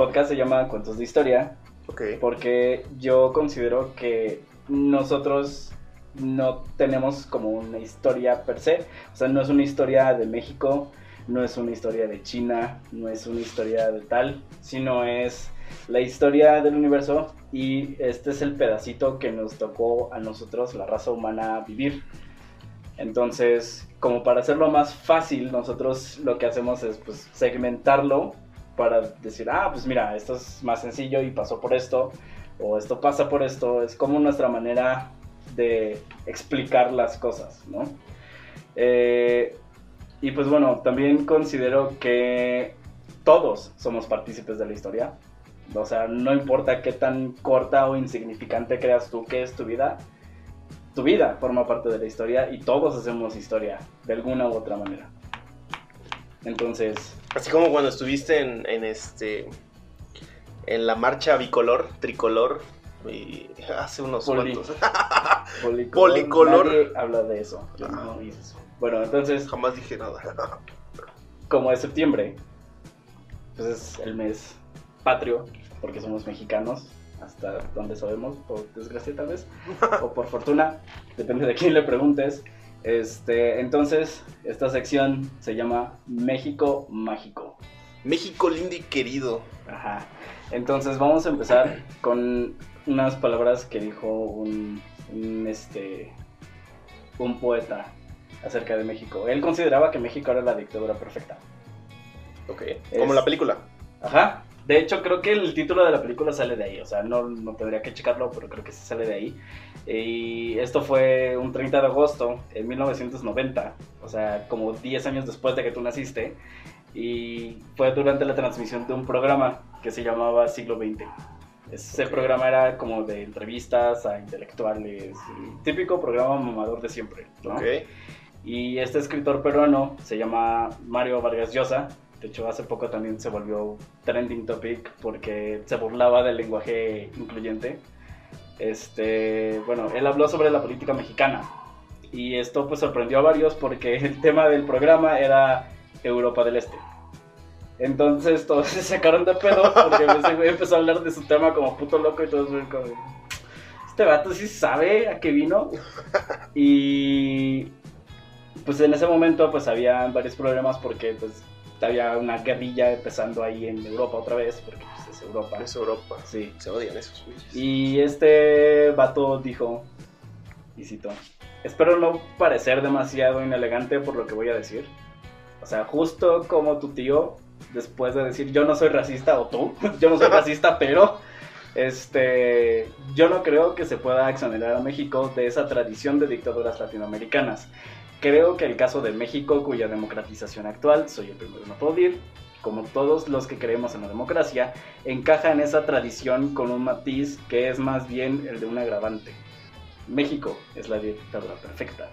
El podcast se llama Cuentos de Historia Ok. porque yo considero que nosotros no tenemos como una historia per se. O sea, no es una historia de México, no es una historia de China, no es una historia de tal, sino es la historia del universo y este es el pedacito que nos tocó a nosotros, la raza humana, vivir. Entonces, como para hacerlo más fácil, nosotros lo que hacemos es pues segmentarlo para decir, ah, pues mira, esto es más sencillo y pasó por esto, o esto pasa por esto, es como nuestra manera de explicar las cosas, ¿no? Eh, y pues bueno, también considero que todos somos partícipes de la historia. O sea, no importa qué tan corta o insignificante creas tú que es tu vida, tu vida forma parte de la historia y todos hacemos historia de alguna u otra manera. Entonces, Así como cuando estuviste en, en este. En la marcha bicolor, tricolor. Y hace unos Poli- cuantos. policolor, Policolor. nadie habla de eso. Yo no hice eso. Bueno, entonces, Jamás dije nada. como es septiembre, pues es el mes patrio, porque somos mexicanos, hasta donde sabemos, por desgracia tal vez, o por fortuna, depende de quién le preguntes. Este, entonces, esta sección se llama México Mágico. México lindo y querido. Ajá. Entonces vamos a empezar con unas palabras que dijo un, un, este, un poeta acerca de México. Él consideraba que México era la dictadura perfecta. Ok. Es- Como la película. Ajá. De hecho, creo que el título de la película sale de ahí. O sea, no, no tendría que checarlo, pero creo que sí sale de ahí. Y esto fue un 30 de agosto en 1990. O sea, como 10 años después de que tú naciste. Y fue durante la transmisión de un programa que se llamaba Siglo XX. Ese Ok. programa era como de entrevistas a intelectuales. típico programa mamador de siempre. ¿no? Ok. Y este escritor peruano se llama Mario Vargas Llosa. De hecho, hace poco también se volvió trending topic porque se burlaba del lenguaje incluyente. Este, bueno, él habló sobre la política mexicana. Y esto pues sorprendió a varios porque el tema del programa era Europa del Este. Entonces todos se sacaron de pedo porque ese güey empezó a hablar de su tema como puto loco y todos fueron como... Este vato sí sabe a qué vino. Y pues en ese momento pues había varios problemas porque pues había una guerrilla empezando ahí en Europa otra vez porque pues es Europa. Es Europa. Sí. Se odian esos güeyes. Y este vato dijo, y cito, espero no parecer demasiado inelegante por lo que voy a decir. O sea, justo como tu tío, después de decir yo no soy racista, o tú, yo no soy racista, pero este, yo no creo que se pueda exonerar a México de esa tradición de dictaduras latinoamericanas. Creo que el caso de México, cuya democratización actual, soy el primero en aplaudir, como todos los que creemos en la democracia, encaja en esa tradición con un matiz que es más bien el de un agravante. México es la dictadura perfecta.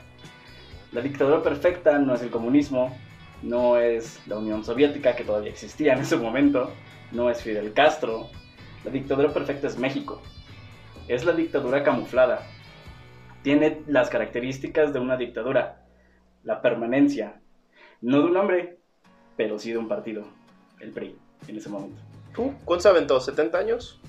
La dictadura perfecta no es el comunismo, no es la Unión Soviética que todavía existía en ese momento, no es Fidel Castro. La dictadura perfecta es México. Es la dictadura camuflada. Tiene las características de una dictadura. La permanencia, no de un hombre, pero sí de un partido, el PRI, en ese momento. ¿Tú? ¿Cuánto se aventó? ¿70 años?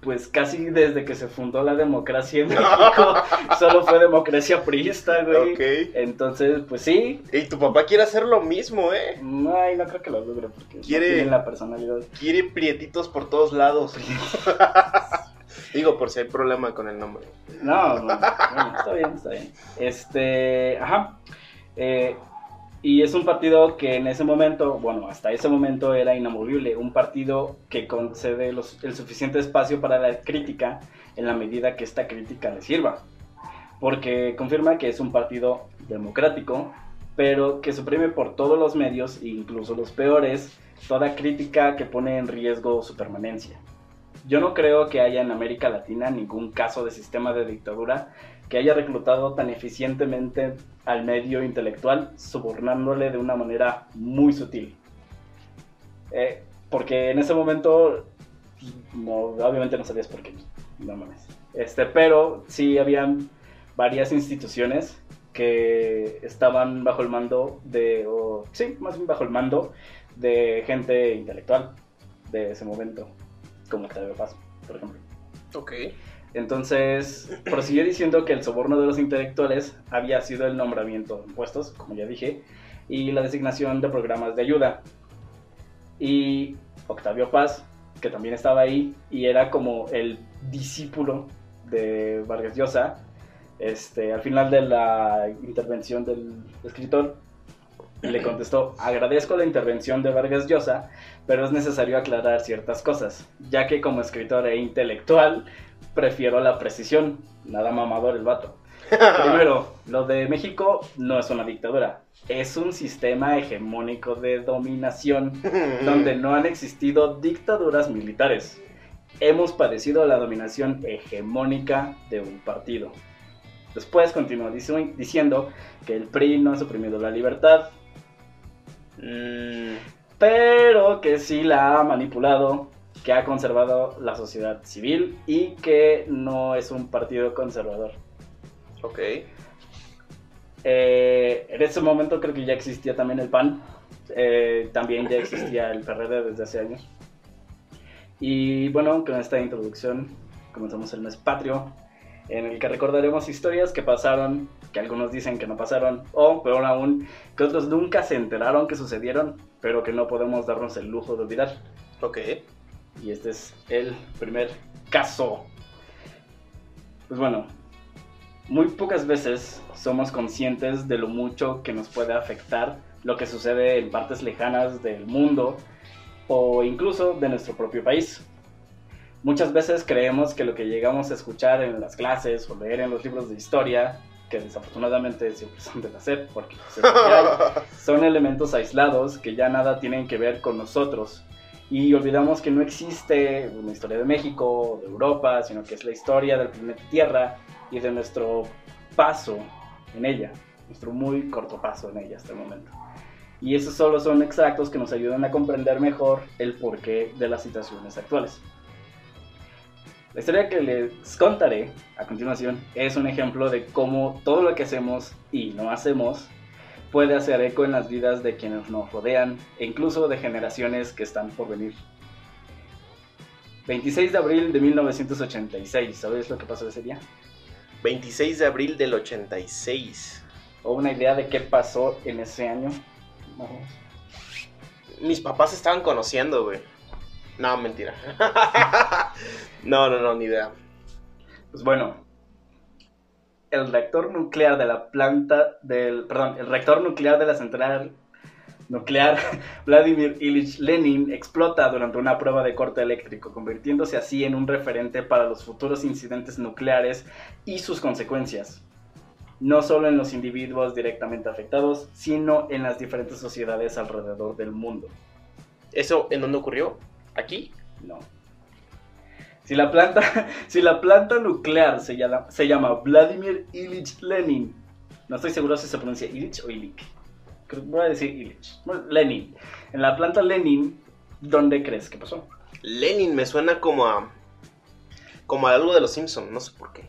Pues casi desde que se fundó la democracia en México, solo fue democracia priista, güey. Ok. Entonces, pues sí. Y tu papá quiere hacer lo mismo, ¿eh? Ay, no creo que lo logre porque Quiere- no tiene la personalidad. Quiere prietitos por todos lados. Digo, por si hay problema con el nombre. No, no, no, está bien, está bien. Este, ajá. Eh, y es un partido que en ese momento, bueno, hasta ese momento era inamovible, un partido que concede el suficiente espacio para la crítica en la medida que esta crítica le sirva. Porque confirma que es un partido democrático, pero que suprime por todos los medios, incluso los peores, toda crítica que pone en riesgo su permanencia. Yo no creo que haya en América Latina ningún caso de sistema de dictadura que haya reclutado tan eficientemente al medio intelectual, sobornándole de una manera muy sutil. Eh, porque en ese momento, no, obviamente no sabías por qué, no mames. Este, pero sí habían varias instituciones que estaban bajo el mando de, o, sí, más bien bajo el mando de gente intelectual. de ese momento, como Octavio Paz, por ejemplo. Ok. Entonces, prosiguió diciendo que el soborno de los intelectuales había sido el nombramiento de puestos, como ya dije, y la designación de programas de ayuda. Y Octavio Paz, que también estaba ahí, y era como el discípulo de Vargas Llosa, este, al final de la intervención del escritor, le contestó, agradezco la intervención de Vargas Llosa, pero es necesario aclarar ciertas cosas, ya que como escritor e intelectual prefiero la precisión, nada mamador el vato. Primero, lo de México no es una dictadura, es un sistema hegemónico de dominación donde no han existido dictaduras militares. Hemos padecido la dominación hegemónica de un partido. Después continuó dici- diciendo que el PRI no ha suprimido la libertad, Mm, pero que sí la ha manipulado, que ha conservado la sociedad civil y que no es un partido conservador. ok. Eh, en ese momento creo que ya existía también el PAN, eh, también ya existía el PRD desde hace años. Y bueno, con esta introducción comenzamos el mes patrio, en el que recordaremos historias que pasaron, que algunos dicen que no pasaron, o peor aún, que otros nunca se enteraron que sucedieron, pero que no podemos darnos el lujo de olvidar. Ok. Y este es el primer caso. Pues bueno, muy pocas veces somos conscientes de lo mucho que nos puede afectar lo que sucede en partes lejanas del mundo o incluso de nuestro propio país. Muchas veces creemos que lo que llegamos a escuchar en las clases o leer en los libros de historia, que desafortunadamente siempre son de la SEP, porque pues, son elementos aislados que ya nada tienen que ver con nosotros. Y olvidamos que no existe una historia de México de Europa, sino que es la historia del planeta Tierra y de nuestro paso en ella, nuestro muy corto paso en ella hasta el momento. Y esos solo son extractos que nos ayudan a comprender mejor el porqué de las situaciones actuales. La historia que les contaré a continuación es un ejemplo de cómo todo lo que hacemos y no hacemos puede hacer eco en las vidas de quienes nos rodean e incluso de generaciones que están por venir. 26 de abril de 1986, ¿sabes lo que pasó ese día? 26 de abril del 86. ¿O una idea de qué pasó en ese año? Mis papás estaban conociendo, güey. No, mentira. no, no, no, ni idea. Pues bueno, el reactor nuclear de la planta del, perdón, el reactor nuclear de la central nuclear Vladimir Ilich Lenin explota durante una prueba de corte eléctrico, convirtiéndose así en un referente para los futuros incidentes nucleares y sus consecuencias. No solo en los individuos directamente afectados, sino en las diferentes sociedades alrededor del mundo. ¿Eso en dónde ocurrió? ¿Aquí? No. Si la planta, si la planta nuclear se llama, se llama Vladimir Ilich Lenin, no estoy seguro si se pronuncia Ilich o Ilich. Creo voy a decir Ilich. Lenin. En la planta Lenin, ¿dónde crees que pasó? Lenin me suena como a. como a algo de los Simpsons, no sé por qué.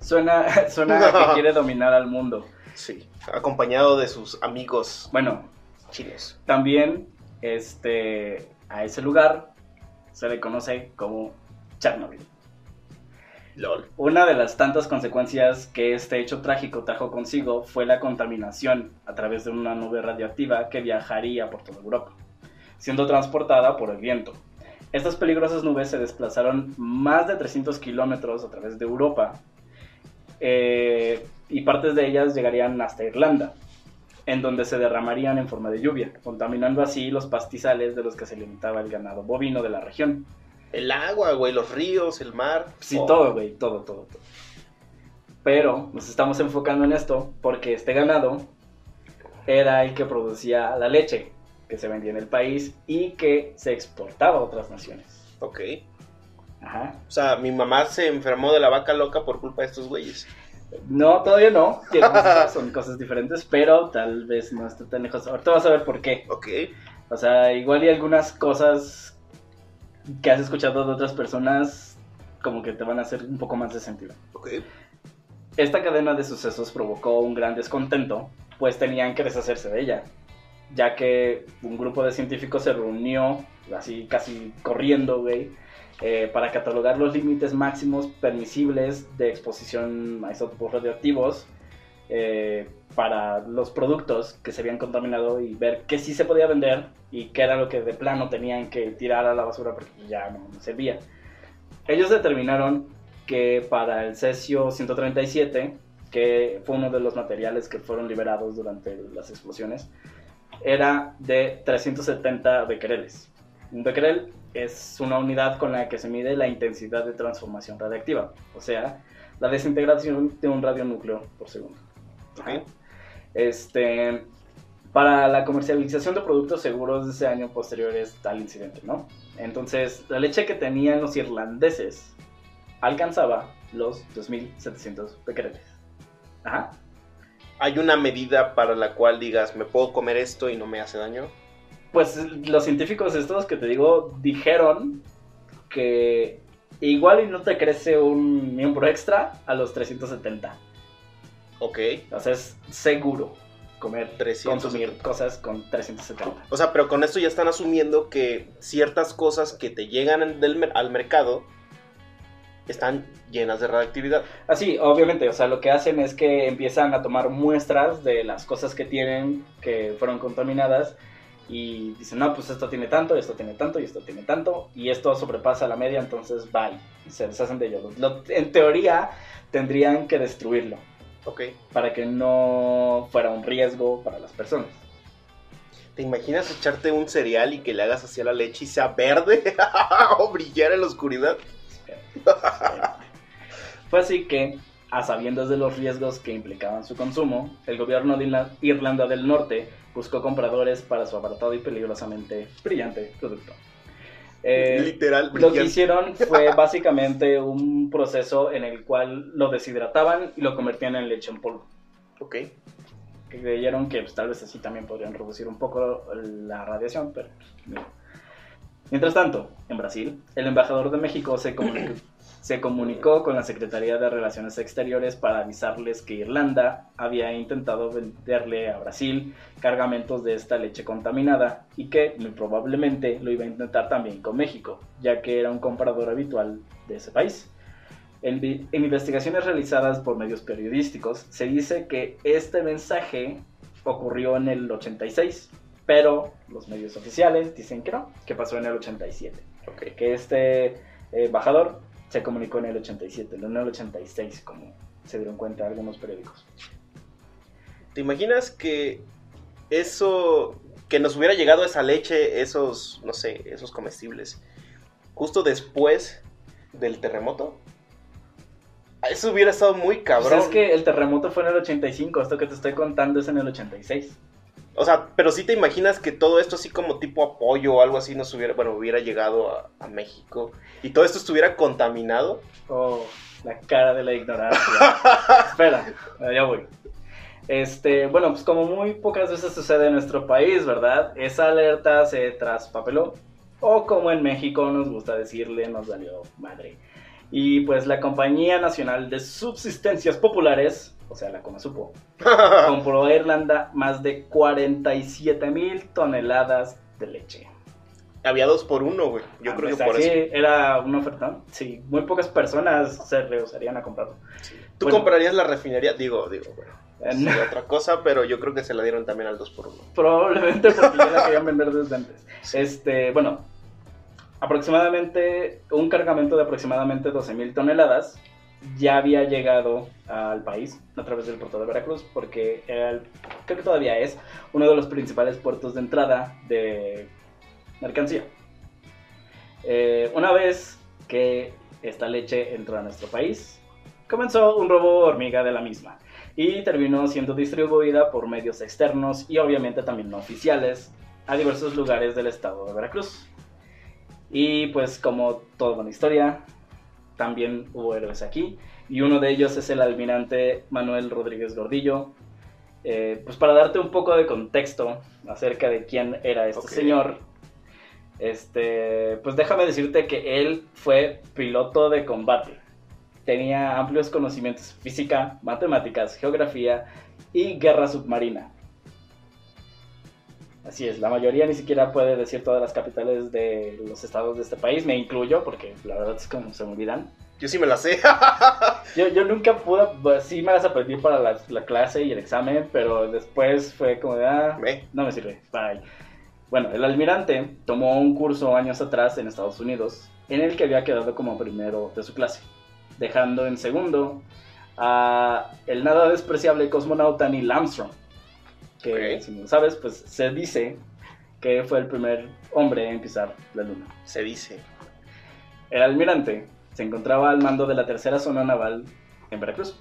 Suena, suena a que quiere dominar al mundo. Sí. Acompañado de sus amigos Bueno, chinos. también este, a ese lugar se le conoce como Chernobyl. LOL. Una de las tantas consecuencias que este hecho trágico trajo consigo fue la contaminación a través de una nube radioactiva que viajaría por toda Europa, siendo transportada por el viento. Estas peligrosas nubes se desplazaron más de 300 kilómetros a través de Europa eh, y partes de ellas llegarían hasta Irlanda, en donde se derramarían en forma de lluvia, contaminando así los pastizales de los que se alimentaba el ganado bovino de la región. El agua, güey, los ríos, el mar. Sí, Oh. todo, güey, todo, todo, todo. Pero nos estamos enfocando en esto porque este ganado era el que producía la leche que se vendía en el país y que se exportaba a otras naciones. Ok. Ajá. O sea, mi mamá se enfermó de la vaca loca por culpa de estos güeyes. No, todavía no. Son cosas diferentes, pero tal vez no esté tan lejos. Ahorita vas a ver por qué. Ok. O sea, igual y algunas cosas que has escuchado de otras personas como que te van a hacer un poco más de sentido. Ok. Esta cadena de sucesos provocó un gran descontento, pues tenían que deshacerse de ella. ya que un grupo de científicos se reunió, así casi corriendo, güey, eh, para catalogar los límites máximos permisibles de exposición a isótopos radioactivos eh, para los productos que se habían contaminado y ver qué sí se podía vender y qué era lo que de plano tenían que tirar a la basura porque ya no, servía. Ellos determinaron que para el cesio 137, que fue uno de los materiales que fueron liberados durante las explosiones, era de 370 becquereles. Un becquerel es una unidad con la que se mide la intensidad de transformación radiactiva, o sea, la desintegración de un radionúcleo por segundo. Este, para la comercialización de productos seguros de ese año posterior es tal incidente, ¿no? Entonces, la leche que tenían los irlandeses alcanzaba los 2.700 becquereles. Ajá. ¿Hay una medida para la cual digas, me puedo comer esto y no me hace daño? pues los científicos estos que te digo dijeron que igual y no te crece un miembro extra a los 370. Ok. O sea, es seguro comer, 300. consumir cosas con 370. O sea, pero con esto ya están asumiendo que ciertas cosas que te llegan al mercado están llenas de radioactividad. Así, ah, obviamente, o sea, lo que hacen es que empiezan a tomar muestras de las cosas que tienen que fueron contaminadas y dicen, no, pues esto tiene tanto, esto tiene tanto y esto tiene tanto y esto sobrepasa la media, entonces bye, se deshacen de ellos. en teoría tendrían que destruirlo. Ok. Para que no fuera un riesgo para las personas. ¿Te imaginas echarte un cereal y que le hagas hacia la leche y sea verde o brillar en la oscuridad? Fue así que, a sabiendas de los riesgos que implicaban su consumo, el gobierno de Irlanda del Norte buscó compradores para su apartado y peligrosamente brillante producto. Eh, Literal, Lo que hicieron fue básicamente un proceso en el cual lo deshidrataban y lo convertían en leche en polvo. Ok. Que creyeron que pues, tal vez así también podrían reducir un poco la radiación, pero... Mientras tanto, en Brasil, el embajador de México se comunicó, se comunicó con la Secretaría de Relaciones Exteriores para avisarles que Irlanda había intentado venderle a Brasil cargamentos de esta leche contaminada y que muy probablemente lo iba a intentar también con México, ya que era un comprador habitual de ese país. En, investigaciones realizadas por medios periodísticos se dice que este mensaje ocurrió en el 86, pero los medios oficiales dicen que no, que pasó en el 87. Okay. Que este embajador se comunicó en el 87, no en el 86, como se dieron cuenta algunos periódicos. ¿Te imaginas que eso, que nos hubiera llegado esa leche, esos, no sé, esos comestibles, justo después del terremoto? Eso hubiera estado muy cabrón. Pues es que el terremoto fue en el 85, esto que te estoy contando es en el 86. O sea, pero sí te imaginas que todo esto así como tipo apoyo o algo así nos hubiera, bueno, hubiera llegado a, México y todo esto estuviera contaminado. Oh, la cara de la ignorancia. Espera, ya voy. Este, bueno, pues como muy pocas veces sucede en nuestro país, ¿verdad? Esa alerta se traspapeló. O como en México nos gusta decirle, nos salió madre. Y pues la Compañía Nacional de Subsistencias Populares o sea, la supo, compró a Irlanda más de 47 mil toneladas de leche. Había dos por uno, güey. Yo creo que por eso. era una oferta. Sí, muy pocas personas se rehusarían a comprarlo. ¿Tú comprarías la refinería? Digo, digo, bueno. Eh, otra cosa, pero yo creo que se la dieron también al 2 por 1 Probablemente porque ya la querían vender desde antes. Este, bueno, aproximadamente un cargamento de aproximadamente 12 mil toneladas ya había llegado al país a través del puerto de Veracruz, porque creo que todavía es uno de los principales puertos de entrada de mercancía. Eh, una vez que esta leche entró a nuestro país, comenzó un robo hormiga de la misma y terminó siendo distribuida por medios externos y obviamente también no oficiales a diversos lugares del estado de Veracruz. Y pues como toda una historia, también hubo héroes aquí. Y uno de ellos es el almirante Manuel Rodríguez Gordillo. Eh, pues para darte un poco de contexto acerca de quién era este señor, este, pues déjame decirte que él fue piloto de combate. Tenía amplios conocimientos física, matemáticas, geografía y guerra submarina. Así es, la mayoría ni siquiera puede decir todas las capitales de los estados de este país, me incluyo, porque la verdad es como se me olvidan. Yo sí me la sé. Yo, yo nunca pude, pues, sí me las aprendí para la, la clase y el examen, pero después fue como de, ah, Ve. no me sirve, bye. Bueno, el almirante tomó un curso años atrás en Estados Unidos, en el que había quedado como primero de su clase, dejando en segundo a el nada despreciable cosmonauta Neil Armstrong, que si no sabes, pues se dice que fue el primer hombre en pisar la luna. Se dice. El almirante se encontraba al mando de la tercera zona naval en Veracruz.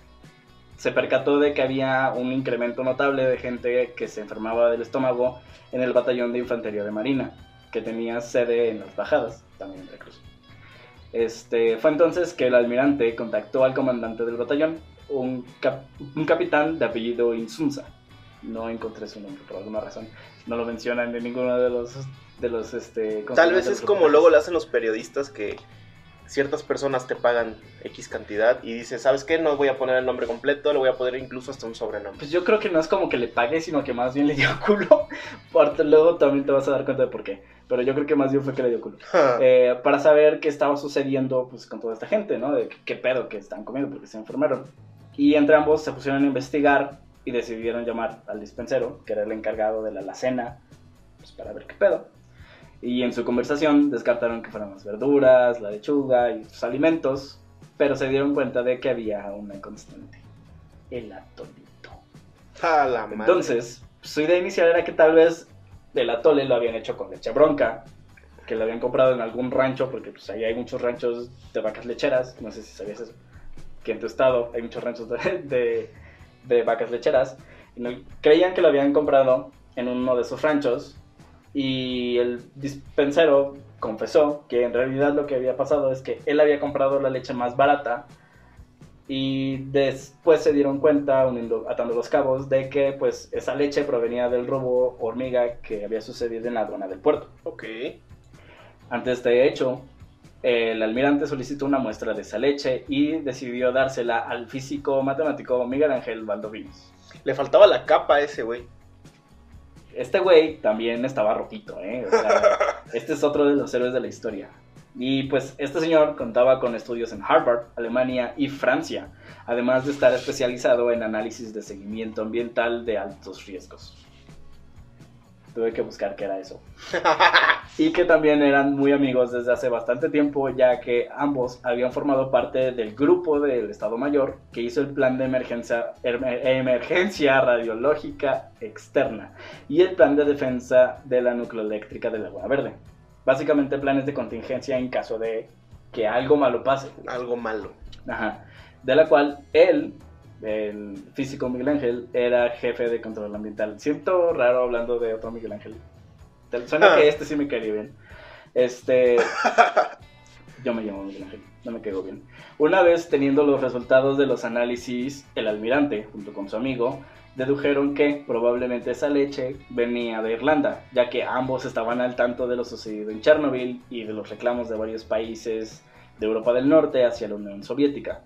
Se percató de que había un incremento notable de gente que se enfermaba del estómago en el batallón de infantería de marina, que tenía sede en las bajadas, también en Veracruz. Este, fue entonces que el almirante contactó al comandante del batallón, un, cap- un capitán de apellido Insunza. No encontré su nombre por alguna razón. No lo mencionan en ninguno de los... De los este, Tal vez es como luego lo hacen los periodistas que ciertas personas te pagan X cantidad y dices, ¿sabes qué? No voy a poner el nombre completo, le voy a poner incluso hasta un sobrenombre. Pues yo creo que no es como que le pague, sino que más bien le dio culo. Porque luego también te vas a dar cuenta de por qué. Pero yo creo que más bien fue que le dio culo. Eh, para saber qué estaba sucediendo pues, con toda esta gente, ¿no? De qué pedo que están comiendo porque se enfermaron. Y entre ambos se pusieron a investigar y decidieron llamar al dispensero, que era el encargado de la alacena, pues para ver qué pedo. Y en su conversación descartaron que fueran las verduras, la lechuga y sus alimentos, pero se dieron cuenta de que había una constante, el atolito. A la madre. Entonces, su idea inicial era que tal vez el atole lo habían hecho con leche bronca, que lo habían comprado en algún rancho, porque pues ahí hay muchos ranchos de vacas lecheras, no sé si sabías eso, que en tu estado hay muchos ranchos de, de- de vacas lecheras, creían que lo habían comprado en uno de esos ranchos, y el dispensero confesó que en realidad lo que había pasado es que él había comprado la leche más barata, y después se dieron cuenta, uniendo, atando los cabos, de que pues esa leche provenía del robo hormiga que había sucedido en la aduana del puerto. Ok. Ante este hecho, el almirante solicitó una muestra de esa leche y decidió dársela al físico matemático Miguel Ángel Valdovinos. Le faltaba la capa a ese güey. Este güey también estaba rojito, ¿eh? O sea, este es otro de los héroes de la historia. Y pues este señor contaba con estudios en Harvard, Alemania y Francia, además de estar especializado en análisis de seguimiento ambiental de altos riesgos. Tuve que buscar qué era eso. Y que también eran muy amigos desde hace bastante tiempo, ya que ambos habían formado parte del grupo del Estado Mayor que hizo el plan de emergencia, emergencia radiológica externa y el plan de defensa de la nucleoeléctrica de Laguna Verde. Básicamente planes de contingencia en caso de que algo malo pase. Algo malo. Ajá. De la cual él, el físico Miguel Ángel, era jefe de control ambiental. Siento raro hablando de otro Miguel Ángel. Suena Ah. que este sí me caería bien. Este. Yo me llamo Miguel Ángel, no me caigo bien. Una vez teniendo los resultados de los análisis, el almirante, junto con su amigo, dedujeron que probablemente esa leche venía de Irlanda, ya que ambos estaban al tanto de lo sucedido en Chernobyl y de los reclamos de varios países de Europa del Norte hacia la Unión Soviética.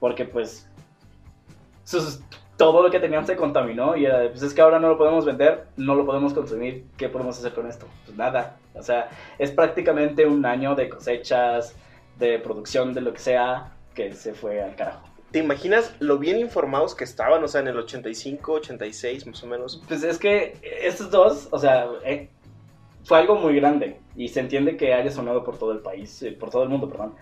Porque pues sus- todo lo que tenían se contaminó y era pues es que ahora no lo podemos vender, no lo podemos consumir, ¿qué podemos hacer con esto? Pues nada, o sea, es prácticamente un año de cosechas, de producción, de lo que sea, que se fue al carajo. ¿Te imaginas lo bien informados que estaban? O sea, en el 85, 86 más o menos. Pues es que estos dos, o sea, eh, fue algo muy grande y se entiende que haya sonado por todo el país, eh, por todo el mundo, perdón.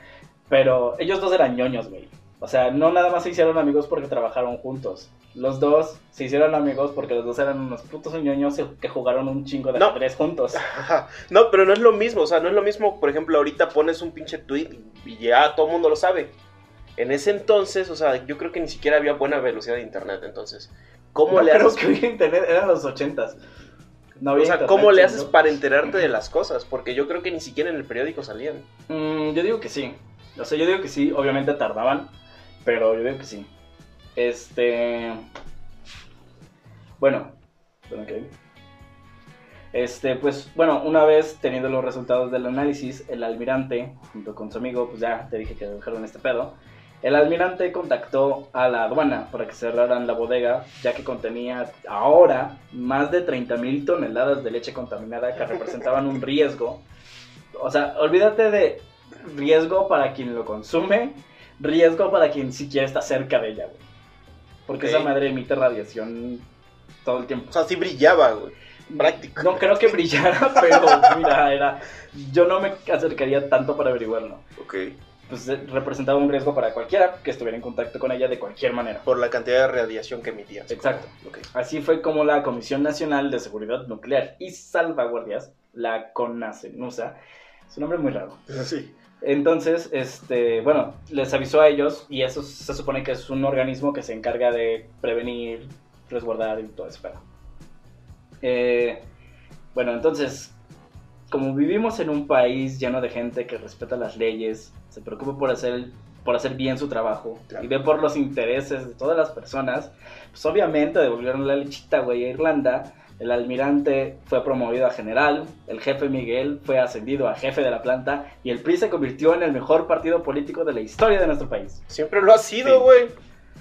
Pero ellos dos eran ñoños, güey. O sea, no nada más se hicieron amigos porque trabajaron juntos. Los dos se hicieron amigos porque los dos eran unos putos ñoños que jugaron un chingo de No. ajedrez juntos. Ajá. No, pero no es lo mismo. O sea, no es lo mismo, por ejemplo, ahorita pones un pinche tweet y ya todo el mundo lo sabe. En ese entonces, o sea, yo creo que ni siquiera había buena velocidad de internet. Entonces, ¿cómo No le creo haces? que hubiera internet, eran los ochentas. No O había sea, internet, ¿cómo le haces para enterarte de las cosas? Porque yo creo que ni siquiera en el periódico salían. Mm, yo digo que sí. O sea, yo digo que sí. Obviamente tardaban, pero yo digo que sí. Este. Bueno, ¿dónde quedé? Este, pues, bueno, una vez teniendo los resultados del análisis, el almirante, junto con su amigo, pues ya te dije que dejaron este pedo, El almirante contactó a la aduana para que cerraran la bodega, ya que contenía ahora más de 30.000 toneladas de leche contaminada que representaban un riesgo. O sea, olvídate de riesgo para quien lo consume, riesgo para quien siquiera está cerca de ella, güey. Porque esa madre emite radiación todo el tiempo. O sea, sí brillaba, güey. Práctico. No creo que brillara, pero mira, era. Yo no me acercaría tanto para averiguarlo. Ok. Pues eh, representaba un riesgo para cualquiera que estuviera en contacto con ella de cualquier manera. Por la cantidad de radiación que emitía. Exacto. Ok. Así fue como la Comisión Nacional de Seguridad Nuclear y Salvaguardias, la CONACENUSA, su nombre es muy raro. Sí. Entonces, este, bueno, les avisó a ellos y eso se supone que es un organismo que se encarga de prevenir, resguardar y todo eso. eh, bueno, entonces, como vivimos en un país lleno de gente que respeta las leyes, se preocupa por hacer, por hacer bien su trabajo Claro. y ve por los intereses de todas las personas, pues obviamente devolvieron la lechita, güey, a Irlanda. El almirante fue promovido a general, el jefe Miguel fue ascendido a jefe de la planta y el PRI se convirtió en el mejor partido político de la historia de nuestro país. Siempre lo ha sido, güey.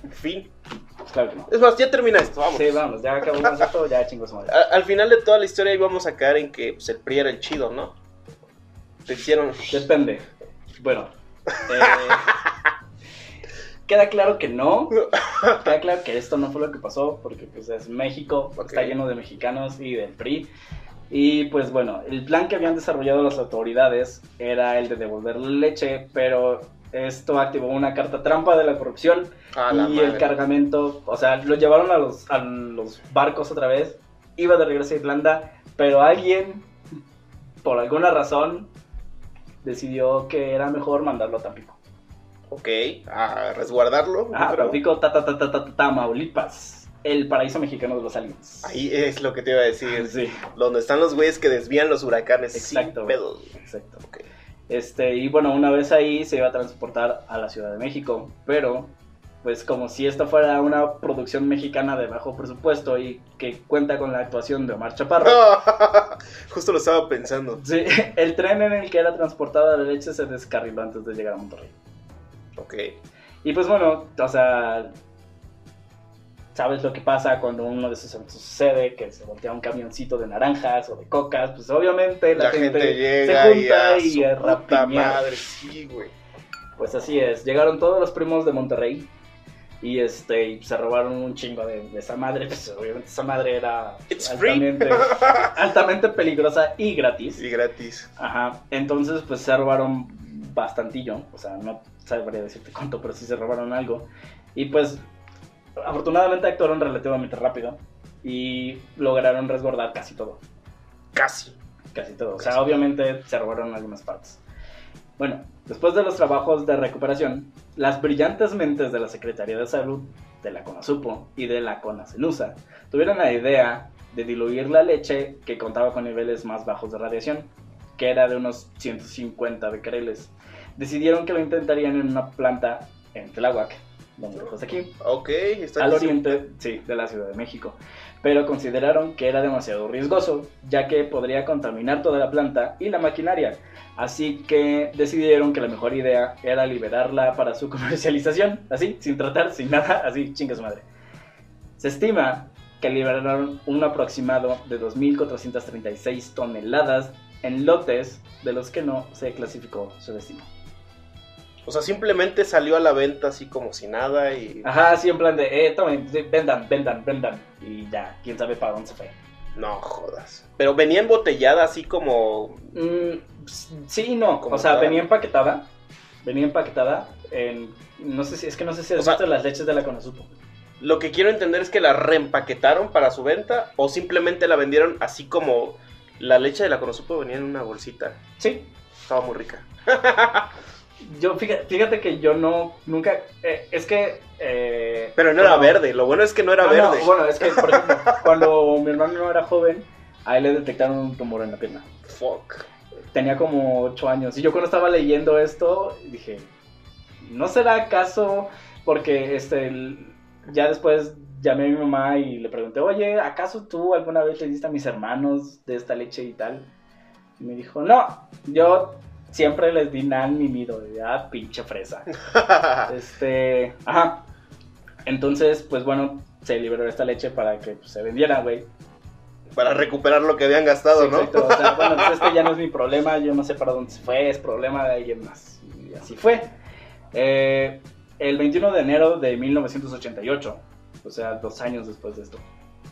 En fin. Pues claro que no. Es más, ya termina esto, vamos. Sí, vamos, ya acabamos esto, ya chingos madre. A- al final de toda la historia íbamos a caer en que pues, el PRI era el chido, ¿no? Te hicieron... Depende. Bueno, eh, queda claro que no. Queda claro que esto no fue lo que pasó, porque pues es México, está lleno de mexicanos y del PRI. Y pues bueno, el plan que habían desarrollado las autoridades era el de devolver leche, pero esto activó una carta trampa de la corrupción la y el cargamento, o sea, lo llevaron a los, a los barcos otra vez, iba de regreso a Irlanda, pero alguien, por alguna razón, decidió que era mejor mandarlo a Tampico. Ok, a resguardarlo. Ah, pero- Tampico, ta, ta, ta, ta, ta, ta, Tamaulipas, el paraíso mexicano de los aliens. Ahí es lo que te iba a decir. Sí, Donde están los güeyes que desvían los huracanes. Exacto. Sin pedos. exacto. Ok. Este, y bueno, una vez ahí se iba a transportar a la Ciudad de México, pero pues como si esto fuera una producción mexicana de bajo presupuesto y que cuenta con la actuación de Omar Chaparro. Justo lo estaba pensando. Sí, el tren en el que era transportada la leche se descarriló antes de llegar a Monterrey. Ok. Y pues bueno, o sea, sabes lo que pasa cuando uno de esos eventos sucede, que se voltea un camioncito de naranjas o de cocas, pues obviamente la, La, gente, llega se y junta y, a puta madre. Sí, güey. Pues así es, llegaron todos los primos de Monterrey y este y se robaron un chingo de, de esa madre, pues obviamente esa madre era It's altamente, altamente peligrosa y gratis. Y gratis. Ajá, entonces pues se robaron bastantillo, o sea, no sabría decirte cuánto, pero sí se robaron algo. Y pues afortunadamente actuaron relativamente rápido y lograron resguardar casi todo, Casi. casi todo. O Casi. sea, obviamente se robaron algunas partes. Bueno, después de los trabajos de recuperación, las brillantes mentes de la Secretaría de Salud, de la CONASUPO y de la CONACENUSA tuvieron la idea de diluir la leche que contaba con niveles más bajos de radiación, que era de unos 150 becquereles. Decidieron que lo intentarían en una planta en Tláhuac, donde de aquí, Ok, está al oriente, sí, de la Ciudad de México. Pero consideraron que era demasiado riesgoso, ya que podría contaminar toda la planta y la maquinaria. Así que decidieron que la mejor idea era liberarla para su comercialización, así, sin tratar, sin nada, así, chinga su madre. Se estima que liberaron un aproximado de 2.436 toneladas en lotes de los que no se clasificó su destino. O sea, simplemente salió a la venta así como si nada y... Ajá, así en plan de, eh, tomen, sí, vendan, vendan, vendan. Y ya, quién sabe para dónde se fue. No jodas. Pero venía embotellada así como... Mm, sí y no. Como O sea, tal. venía empaquetada. Venía empaquetada en. No sé si es que no sé si has sea- visto las leches de la Conosupo. Lo que quiero entender es que la reempaquetaron para su venta o simplemente la vendieron así como la leche de la Conosupo venía en una bolsita. Sí. Estaba muy rica. Yo, fíjate, fíjate que yo no. Nunca. eh, es que. eh, Pero no era cuando- verde, lo bueno es que no era No, no, verde. bueno, es que, por ejemplo, cuando mi hermano era joven, a él le detectaron un tumor en la pierna. Fuck. Tenía como 8 años. Y yo cuando estaba leyendo esto, dije, ¿no será acaso porque este, ya después llamé a mi mamá y le pregunté, oye, ¿acaso tú alguna vez le diste a mis hermanos de esta leche y tal? Y me dijo, no, yo siempre les di nan ni mido, de, ah, pinche fresa. Este, ajá. Entonces, pues bueno, se liberó esta leche para que pues, se vendiera, güey. Para recuperar lo que habían gastado, Sí, ¿no? exacto. O sea, bueno, pues este ya no es mi problema, yo no sé para dónde se fue, es problema de alguien más. Y así fue. Eh, el 21 de enero de 1988, o sea, dos años después de esto,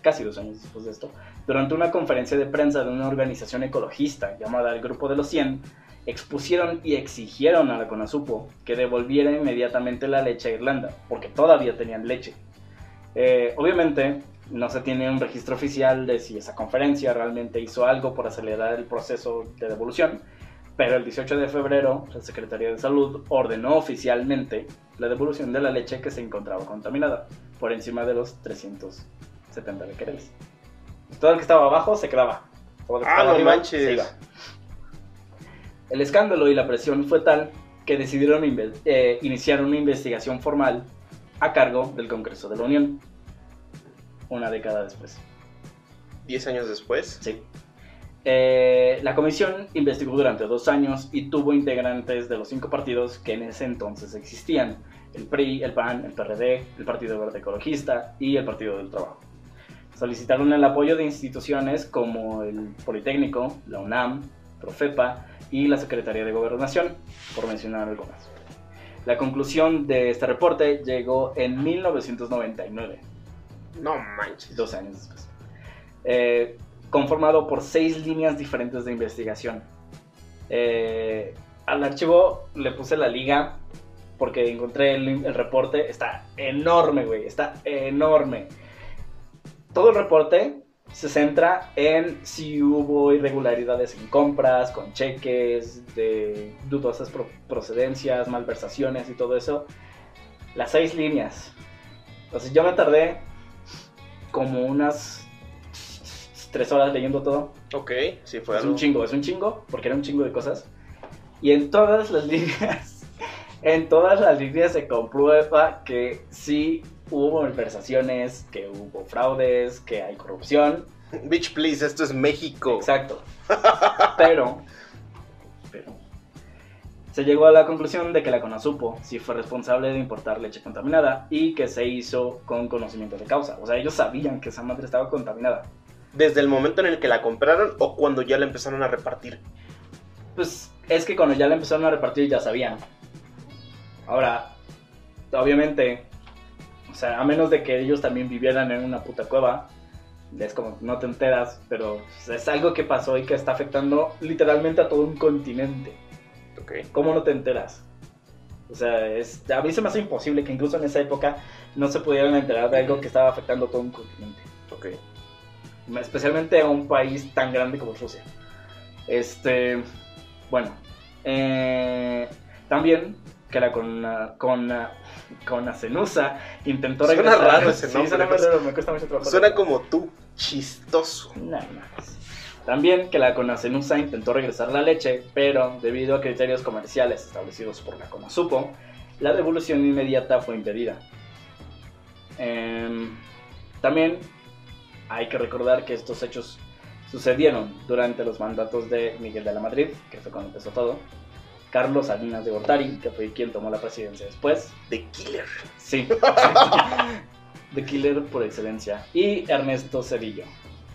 casi dos años después de esto, durante una conferencia de prensa de una organización ecologista llamada el Grupo de los 100, expusieron y exigieron a la CONASUPO que devolviera inmediatamente la leche a Irlanda, porque todavía tenían leche. Eh, obviamente, no se tiene un registro oficial de si esa conferencia realmente hizo algo por acelerar el proceso de devolución, pero el 18 de febrero la Secretaría de Salud ordenó oficialmente la devolución de la leche que se encontraba contaminada, por encima de los 370 becquereles. Todo el que estaba abajo se quedaba. Todo el que Ah, estaba no arriba manches. se iba. El escándalo y la presión fue tal que decidieron eh, iniciar una investigación formal a cargo del Congreso de la Unión. Una década después. Diez años después. Sí. Eh, la comisión investigó durante dos años y tuvo integrantes de los cinco partidos que en ese entonces existían. El PRI, el PAN, el PRD, el Partido Verde Ecologista y el Partido del Trabajo. Solicitaron el apoyo de instituciones como el Politécnico, la UNAM, Profepa y la Secretaría de Gobernación, por mencionar algunas. La conclusión de este reporte llegó en 1999 No manches. dos años después. Eh, conformado por seis líneas diferentes de investigación. Eh, al archivo le puse la liga porque encontré el, el reporte. Está enorme, güey. Está enorme. Todo el reporte se centra en si hubo irregularidades en compras, con cheques, de dudosas pro- procedencias, malversaciones y todo eso. Las seis líneas. Entonces yo me tardé como unas tres horas leyendo todo. Ok, sí fue Es algo. un chingo, es un chingo, porque era un chingo de cosas. Y en todas las líneas, en todas las líneas se comprueba que sí hubo malversaciones, que hubo fraudes, que hay corrupción. Bitch, please, esto es México. Exacto. Pero, pero, se llegó a la conclusión de que la CONASUPO sí fue responsable de importar leche contaminada y que se hizo con conocimiento de causa. O sea, ellos sabían que esa madre estaba contaminada. Desde el momento en el que la compraron o cuando ya la empezaron a repartir. Pues es que cuando ya la empezaron a repartir ya sabían. Ahora, obviamente, o sea, a menos de que ellos también vivieran en una puta cueva, es como no te enteras, pero es algo que pasó y que está afectando literalmente a todo un continente. Ok. ¿Cómo no te enteras? O sea, es, a mí se me hace imposible que incluso en esa época no se pudieran enterar de algo que estaba afectando a todo un continente Ok. especialmente a un país tan grande como Rusia. Este, bueno, eh, también que la con con con Asenusa intentó Suena regresar. raro ese Sí, nombre, suena muy pues. raro, me cuesta mucho trabajo. Suena como tú, chistoso. Nada más. También que la Conacenusa intentó regresar la leche, pero debido a criterios comerciales establecidos por la Conasupo, la devolución inmediata fue impedida. Em, también hay que recordar que estos hechos sucedieron durante los mandatos de Miguel de la Madrid, que fue cuando empezó todo, Carlos Salinas de Gortari, que fue quien tomó la presidencia después, The Killer. Sí. The Killer por excelencia. Y Ernesto Cedillo.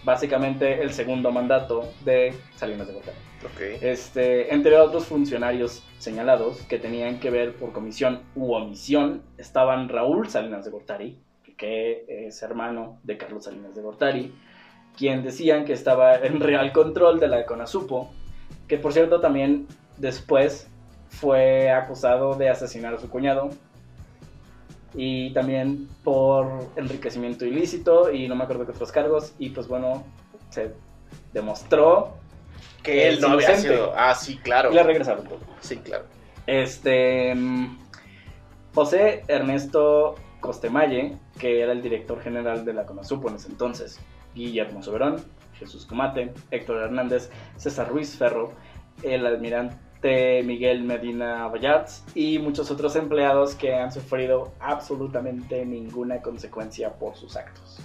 Básicamente el segundo mandato de Salinas de Gortari. Ok. Este, entre otros funcionarios señalados que tenían que ver por comisión u omisión, estaban Raúl Salinas de Gortari, que es hermano de Carlos Salinas de Gortari, quien decían que estaba en real control de la CONASUPO, que por cierto también después fue acusado de asesinar a su cuñado y también por enriquecimiento ilícito y no me acuerdo qué otros cargos y pues bueno se demostró Que él no había sido. Ah, sí, claro. y le regresaron todo. Sí, claro. Este José Ernesto Costemalle, que era el director general de la CONASUPO en ese entonces, Guillermo Soberón, Jesús Comate, Héctor Hernández, César Ruiz Ferro, el almirante Miguel Medina Vallarts y muchos otros empleados que han sufrido absolutamente ninguna consecuencia por sus actos.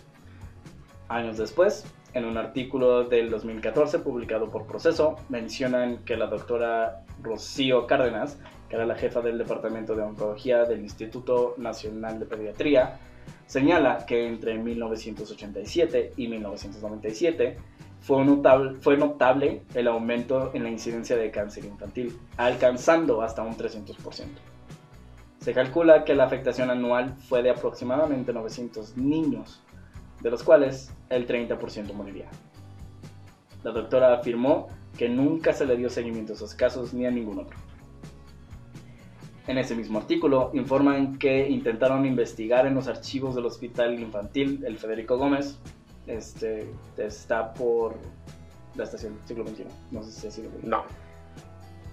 Años después, en un artículo del 2014 publicado por Proceso, mencionan que la doctora Rocío Cárdenas, que era la jefa del Departamento de Oncología del Instituto Nacional de Pediatría, señala que entre 1987 y 1997 fue notable, el aumento en la incidencia de cáncer infantil, alcanzando hasta un 300%. Se calcula que la afectación anual fue de aproximadamente 900 niños, de los cuales el 30% moriría. La doctora afirmó que nunca se le dio seguimiento a esos casos ni a ningún otro. En ese mismo artículo informan que intentaron investigar en los archivos del Hospital Infantil el Federico Gómez, este, está por la estación siglo XXI, no sé si ha sido. No.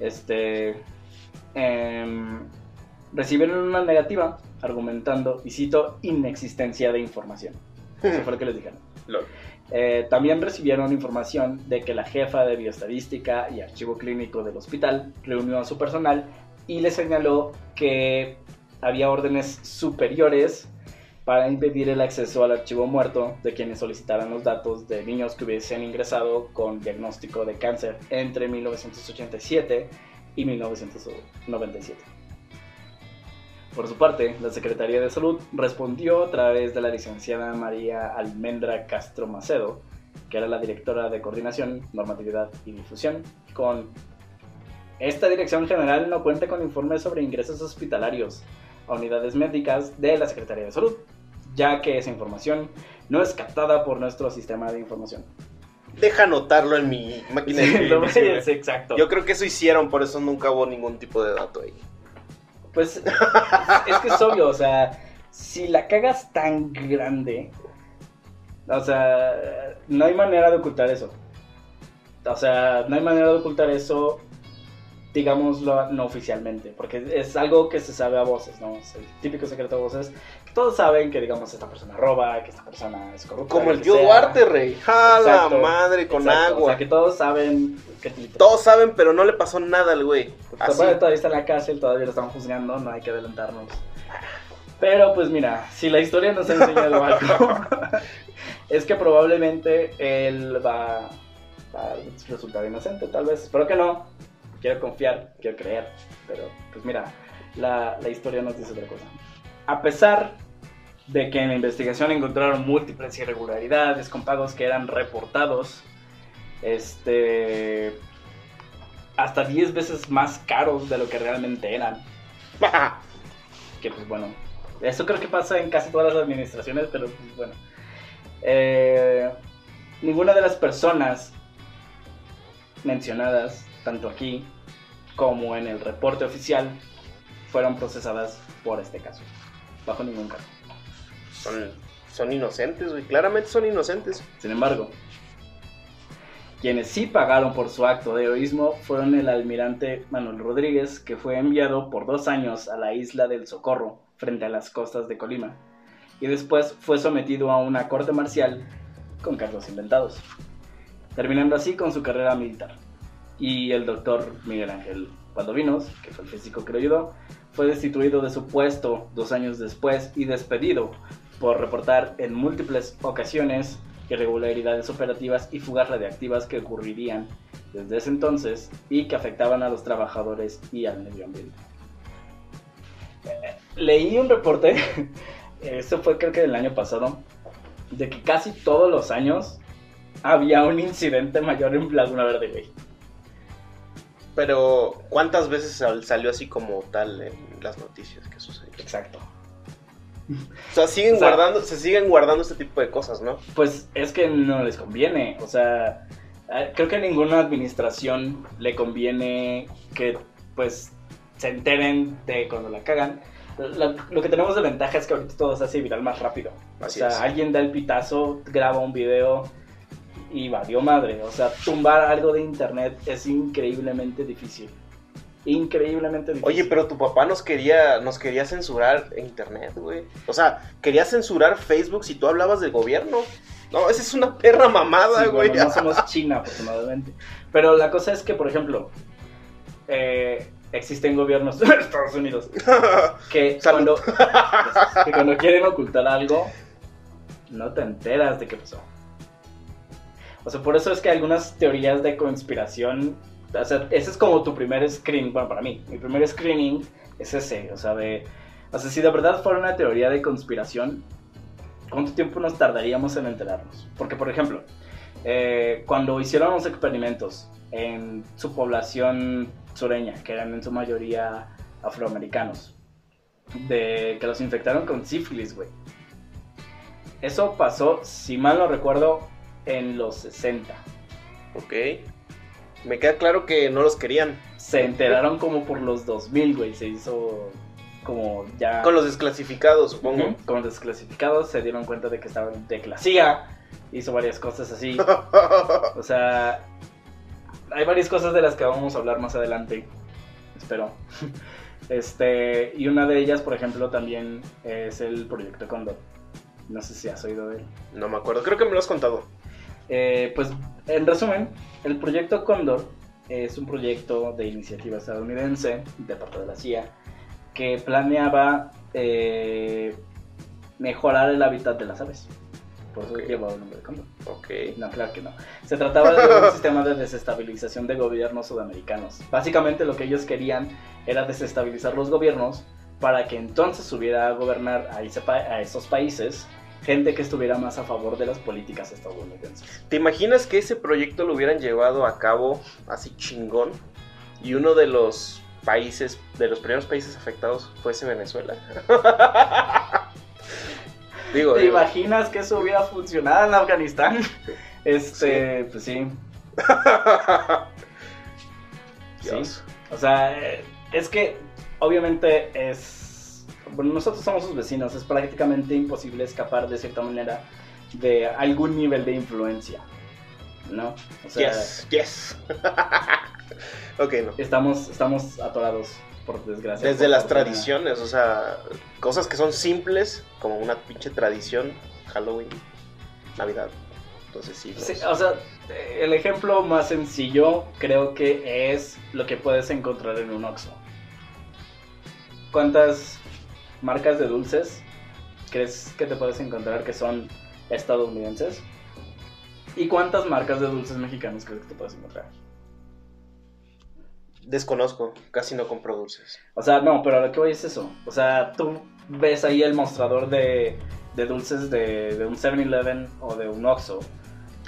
Este, recibieron una negativa argumentando, y cito, inexistencia de información. Eso fue lo que les dijeron. Eh, también recibieron información de que la jefa de bioestadística y archivo clínico del hospital reunió a su personal y le señaló que había órdenes superiores para impedir el acceso al archivo muerto de quienes solicitaran los datos de niños que hubiesen ingresado con diagnóstico de cáncer entre 1987 y 1997. Por su parte, la Secretaría de Salud respondió a través de la licenciada María Almendra Castro Macedo, que era la directora de Coordinación, Normatividad y Difusión, con esta dirección general no cuenta con informes sobre ingresos hospitalarios a unidades médicas de la Secretaría de Salud, ya que esa información no es captada por nuestro sistema de información. Deja anotarlo en mi máquina de sí, exacto. Yo creo que eso hicieron, por eso nunca hubo ningún tipo de dato ahí. Pues es que es obvio, o sea, si la cagas tan grande, o sea, no hay manera de ocultar eso. O sea, no hay manera de ocultar eso, digámoslo no oficialmente, porque es algo que se sabe a voces, ¿no? Es el típico secreto de voces. Que todos saben que, digamos, esta persona roba, que esta persona es corrupta. Como el tío Duarte, rey. ¡Ja, madre con agua! O sea, que todos saben todos saben, pero no le pasó nada al güey. Todavía está en la cárcel, todavía lo están juzgando, no hay que adelantarnos. Pero pues mira, si la historia nos ha enseñado algo, es que probablemente él va, a resultar inocente, tal vez. Espero que no. Quiero confiar, quiero creer. Pero pues mira, la, la historia nos dice otra cosa. A pesar de que en la investigación encontraron múltiples irregularidades con pagos que eran reportados este hasta 10 veces más caros de lo que realmente eran. que pues bueno, eso creo que pasa en casi todas las administraciones, pero pues bueno. Eh, ninguna de las personas mencionadas, tanto aquí como en el reporte oficial, fueron procesadas por este caso, bajo ningún caso. Son, son inocentes, güey, claramente son inocentes. Sin embargo, quienes sí pagaron por su acto de heroísmo fueron el almirante Manuel Rodríguez, que fue enviado por dos años a la isla del Socorro, frente a las costas de Colima, y después fue sometido a una corte marcial con cargos inventados, terminando así con su carrera militar. Y el doctor Miguel Ángel Valdovinos, que fue el físico que lo ayudó, fue destituido de su puesto dos años después y despedido por reportar en múltiples ocasiones irregularidades operativas y fugas radiactivas que ocurrirían desde ese entonces y que afectaban a los trabajadores y al medio ambiente. Leí un reporte, esto fue creo que del año pasado, de que casi todos los años había un incidente mayor en Laguna Verde, güey. Pero, ¿cuántas veces salió así como tal en las noticias que sucedió? Exacto. O sea, siguen guardando, se siguen guardando este tipo de cosas, ¿no? Pues es que no les conviene. O sea, creo que a ninguna administración le conviene que pues se enteren de cuando la cagan. Lo, que tenemos de ventaja es que ahorita todo se hace viral más rápido. o sea, alguien da el pitazo, graba un video y valió madre. O sea, tumbar algo de internet es increíblemente difícil increíblemente difícil. Oye, pero tu papá nos quería, nos quería censurar internet, güey. O sea, quería censurar Facebook si tú hablabas del gobierno. No, esa es una perra mamada, güey. no somos China, afortunadamente. Pero la cosa es que, por ejemplo, eh, existen gobiernos de Estados Unidos que cuando, que cuando quieren ocultar algo, no te enteras de qué pasó. O sea, por eso es que algunas teorías de conspiración, o sea, ese es como tu primer screening, bueno, para mí, mi primer screening es ese, o sea, de, o sea, si de verdad fuera una teoría de conspiración, ¿cuánto tiempo nos tardaríamos en enterarnos? Porque, por ejemplo, eh, cuando hicieron los experimentos en su población sureña, que eran en su mayoría afroamericanos, de que los infectaron con sífilis, güey. Eso pasó, si mal no recuerdo, en los 60. Ok. Me queda claro que no los querían. Se enteraron como por los 2000, güey. Se hizo como ya... Con los desclasificados, supongo. Con los desclasificados se dieron cuenta de que estaban de CIA hizo varias cosas así. O sea, hay varias cosas de las que vamos a hablar más adelante. Espero. Este, y una de ellas, por ejemplo, también es el proyecto Condor. No sé si has oído de él. no me acuerdo. Creo que me lo has contado. Eh, pues, en resumen, el proyecto Condor es un proyecto de iniciativa estadounidense de parte de la CIA que planeaba eh, mejorar el hábitat de las aves. Por eso Ok. llevaba el nombre de Condor. Ok. No, claro que no. Se trataba de un sistema de desestabilización de gobiernos sudamericanos. Básicamente lo que ellos querían era desestabilizar los gobiernos para que entonces subiera a gobernar a, ese pa- a esos países gente que estuviera más a favor de las políticas estadounidenses. ¿Te imaginas que ese proyecto lo hubieran llevado a cabo así chingón? Y uno de los países, de los primeros países afectados fuese Venezuela. digo, ¿Te digo, imaginas que eso hubiera funcionado en Afganistán? Este, pues sí. Dios. O sea, eh, es que obviamente es... Bueno, nosotros somos sus vecinos, es prácticamente imposible escapar de cierta manera de algún nivel de influencia, ¿no? O sea, yes, yes. ok, no. estamos, estamos atorados, por desgracia. Desde por las fortuna. tradiciones, o sea, cosas que son simples, como una pinche tradición, Halloween, Navidad. Entonces sí. Sí, o sea, el ejemplo más sencillo creo que es lo que puedes encontrar en un Oxxo. ¿Cuántas marcas de dulces crees que te puedes encontrar que son estadounidenses? ¿Y cuántas marcas de dulces mexicanos crees que te puedes encontrar? Desconozco, casi no compro dulces. O sea, no, pero a lo que voy es eso. O sea, tú ves ahí el mostrador de, de dulces de, de un 7-Eleven o de un Oxxo.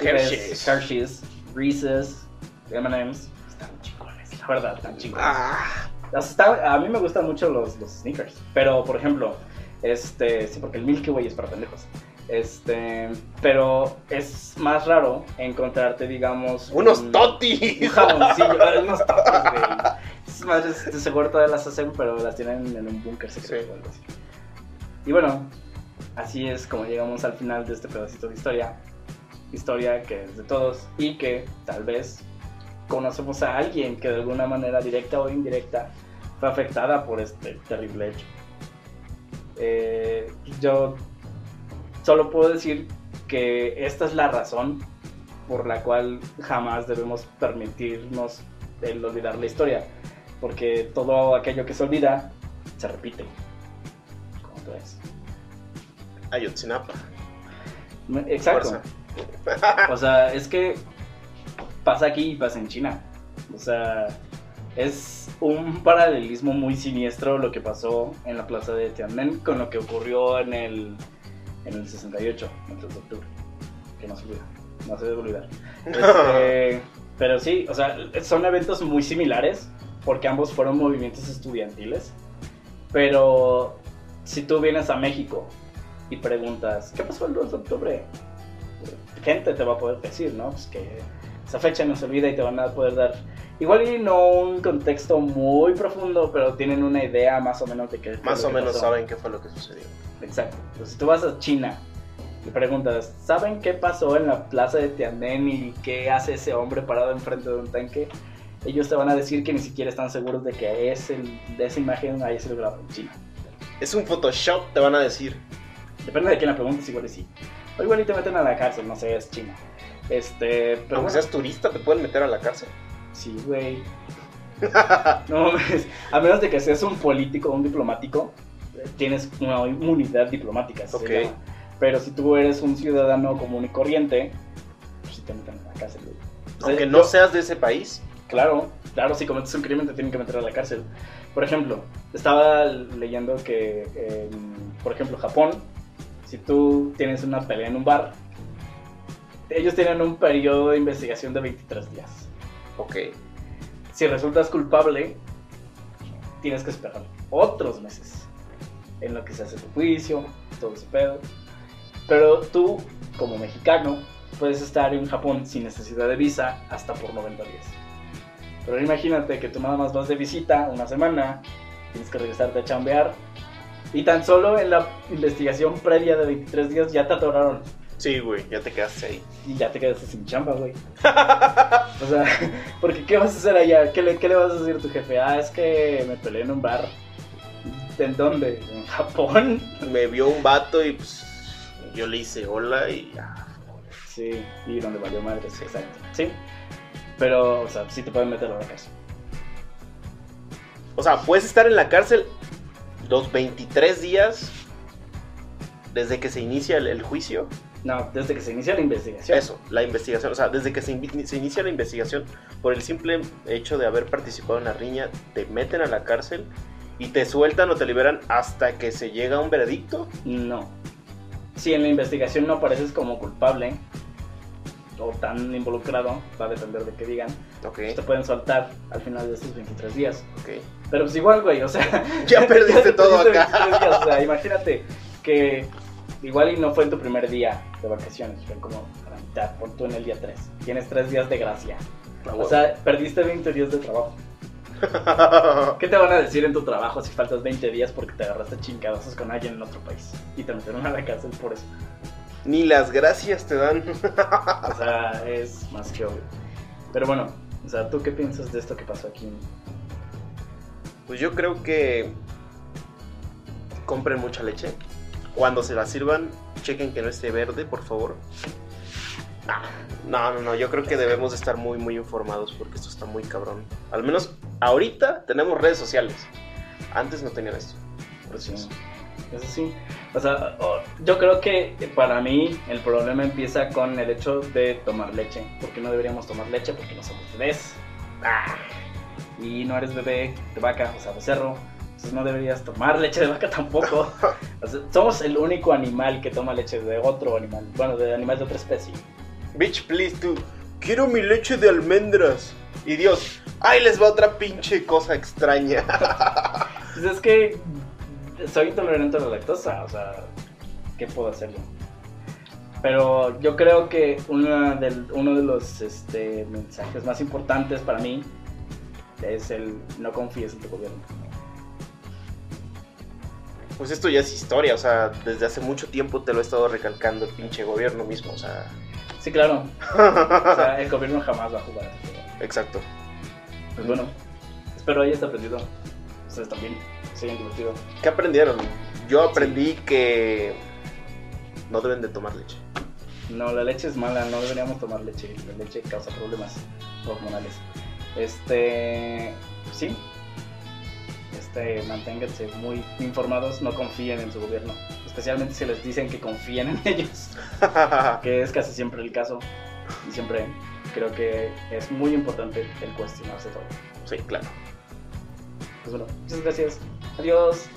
Hershey's. Hershey's, Reese's, M&M's. Están chingones, la verdad, están chingones. Ah, A mí me gustan mucho los, los sneakers. Pero, por ejemplo, este, sí, porque el Milky Way es para pendejos. Este, pero es más raro encontrarte, digamos, unos un- totis. un jamoncillo, ah, unos totis, güey. Esas madres de seguro todavía las hacen, pero las tienen en un búnker secreto Sí. Y bueno, así es como llegamos al final de este pedacito de historia. Historia que es de todos y que tal vez conocemos a alguien que de alguna manera directa o indirecta fue afectada por este terrible hecho. Eh, yo solo puedo decir que esta es la razón por la cual jamás debemos permitirnos el olvidar la historia, porque todo aquello que se olvida se repite. Como tú ves. Ayotzinapa. Exacto. O sea, es que pasa aquí y pasa en China. O sea, es un paralelismo muy siniestro lo que pasó en la plaza de Tiananmen con lo que ocurrió en el, en el 68, el 3 de octubre. Que no se olvida, no se debe olvidar. Este, pero sí, o sea, son eventos muy similares porque ambos fueron movimientos estudiantiles. Pero si tú vienes a México y preguntas, ¿qué pasó el 2 de octubre? Gente te va a poder decir, ¿no? Pues que esa fecha no se olvida y te van a poder dar, igual y no un contexto muy profundo, pero tienen una idea más o menos de qué fue Más lo o que menos pasó. saben qué fue lo que sucedió. Exacto. Si tú vas a China y preguntas, ¿saben qué pasó en la plaza de Tiananmen y qué hace ese hombre parado enfrente de un tanque? Ellos te van a decir que ni siquiera están seguros de que es el, de esa imagen haya sido grabada en China. Es un Photoshop, te van a decir. Depende de quién la preguntes, igual y sí. O igual y te meten a la cárcel, no sé, es China. Este, pero Aunque bueno, seas turista, te pueden meter a la cárcel. sí, güey. No mames, a menos de que seas un político o un diplomático, tienes una inmunidad diplomática. se Ok. llama. Pero si tú eres un ciudadano común y corriente, pues, si te meten a la cárcel, güey. O sea, Aunque yo- no seas de ese país. Claro, claro, si cometes un crimen te tienen que meter a la cárcel. Por ejemplo, estaba leyendo que, por ejemplo, Japón, si tú tienes una pelea en un bar, ellos tienen un periodo de investigación de 23 días. Ok. Si resultas culpable, tienes que esperar otros meses en lo que se hace tu juicio, todo ese pedo. Pero tú, como mexicano, puedes estar en Japón sin necesidad de visa hasta por 90 días. Pero imagínate que tú nada más vas de visita una semana, tienes que regresarte a chambear y tan solo en la investigación previa de 23 días ya te atoraron Sí, güey, ya te quedaste ahí. y ya te quedaste sin chamba, güey. o sea, porque ¿qué vas a hacer allá? ¿Qué le, ¿Qué le vas a decir a tu jefe? Ah, es que me peleé en un bar. ¿En dónde? ¿En Japón? Me vio un vato y pues yo le hice hola y ya. Sí, y donde valió madre, sí, exacto. Sí, pero, o sea, sí te pueden meter a la cárcel. O sea, puedes estar en la cárcel los 23 días desde que se inicia el, el juicio. No, desde que se inicia la investigación. Eso, la investigación. O sea, desde que se, inicia la investigación, por el simple hecho de haber participado en la riña, te meten a la cárcel y te sueltan o te liberan hasta que se llega a un veredicto. No. Si en la investigación no apareces como culpable o tan involucrado, va a depender de qué digan, Ok, te pueden soltar al final de estos 23 días. ok. Pero pues igual, güey, o sea... Ya perdiste te todo acá. 23 días, o sea, imagínate que igual y no fue en tu primer día de vacaciones, fue como a la mitad, pon tú en el día 3. Tienes 3 días de gracia. O sea, perdiste 20 días de trabajo. ¿Qué te van a decir en tu trabajo si faltas 20 días porque te agarraste chingadazos con alguien en otro país? Y te metieron a la cárcel por eso. Ni las gracias te dan. O sea, es más que obvio. Pero bueno, o sea, ¿tú qué piensas de esto que pasó aquí? Pues yo creo que compren mucha leche. Cuando se la sirvan, chequen que no esté verde, por favor. No, no, no, yo creo que debemos de estar muy, muy informados porque esto está muy cabrón. Al menos ahorita tenemos redes sociales. Antes no tenían esto. Sí, eso sí. O sea, yo creo que para mí el problema empieza con el hecho de tomar leche. Porque no deberíamos tomar leche porque no somos bebés. Ah, y no eres bebé de vaca, o sea, de cerro. Entonces no deberías tomar leche de vaca tampoco. O sea, somos el único animal que toma leche de otro animal. Bueno, de animal de otra especie. Bitch, please, tú. Quiero mi leche de almendras. Y Dios, ahí les va otra pinche cosa extraña. Pues es que soy intolerante a la lactosa, o sea, ¿qué puedo hacerlo? Pero yo creo que una del- uno de los este, mensajes más importantes para mí es el no confíes en tu gobierno. Pues esto ya es historia, o sea, desde hace mucho tiempo te lo he estado recalcando el pinche gobierno mismo, o sea. Sí, claro, o sea, el gobierno jamás va a jugar. Exacto. Pues bueno, espero hayas aprendido. Ustedes también se hayan divertido. ¿Qué aprendieron? Yo aprendí que no deben de tomar leche. No, la leche es mala, no deberíamos tomar leche. La leche causa problemas hormonales. Este, sí. Este, manténganse muy informados, no confíen en su gobierno. Especialmente si les dicen que confíen en ellos, que es casi siempre el caso. Y siempre creo que es muy importante el cuestionarse todo. sí, claro. Pues bueno, muchas gracias. Adiós.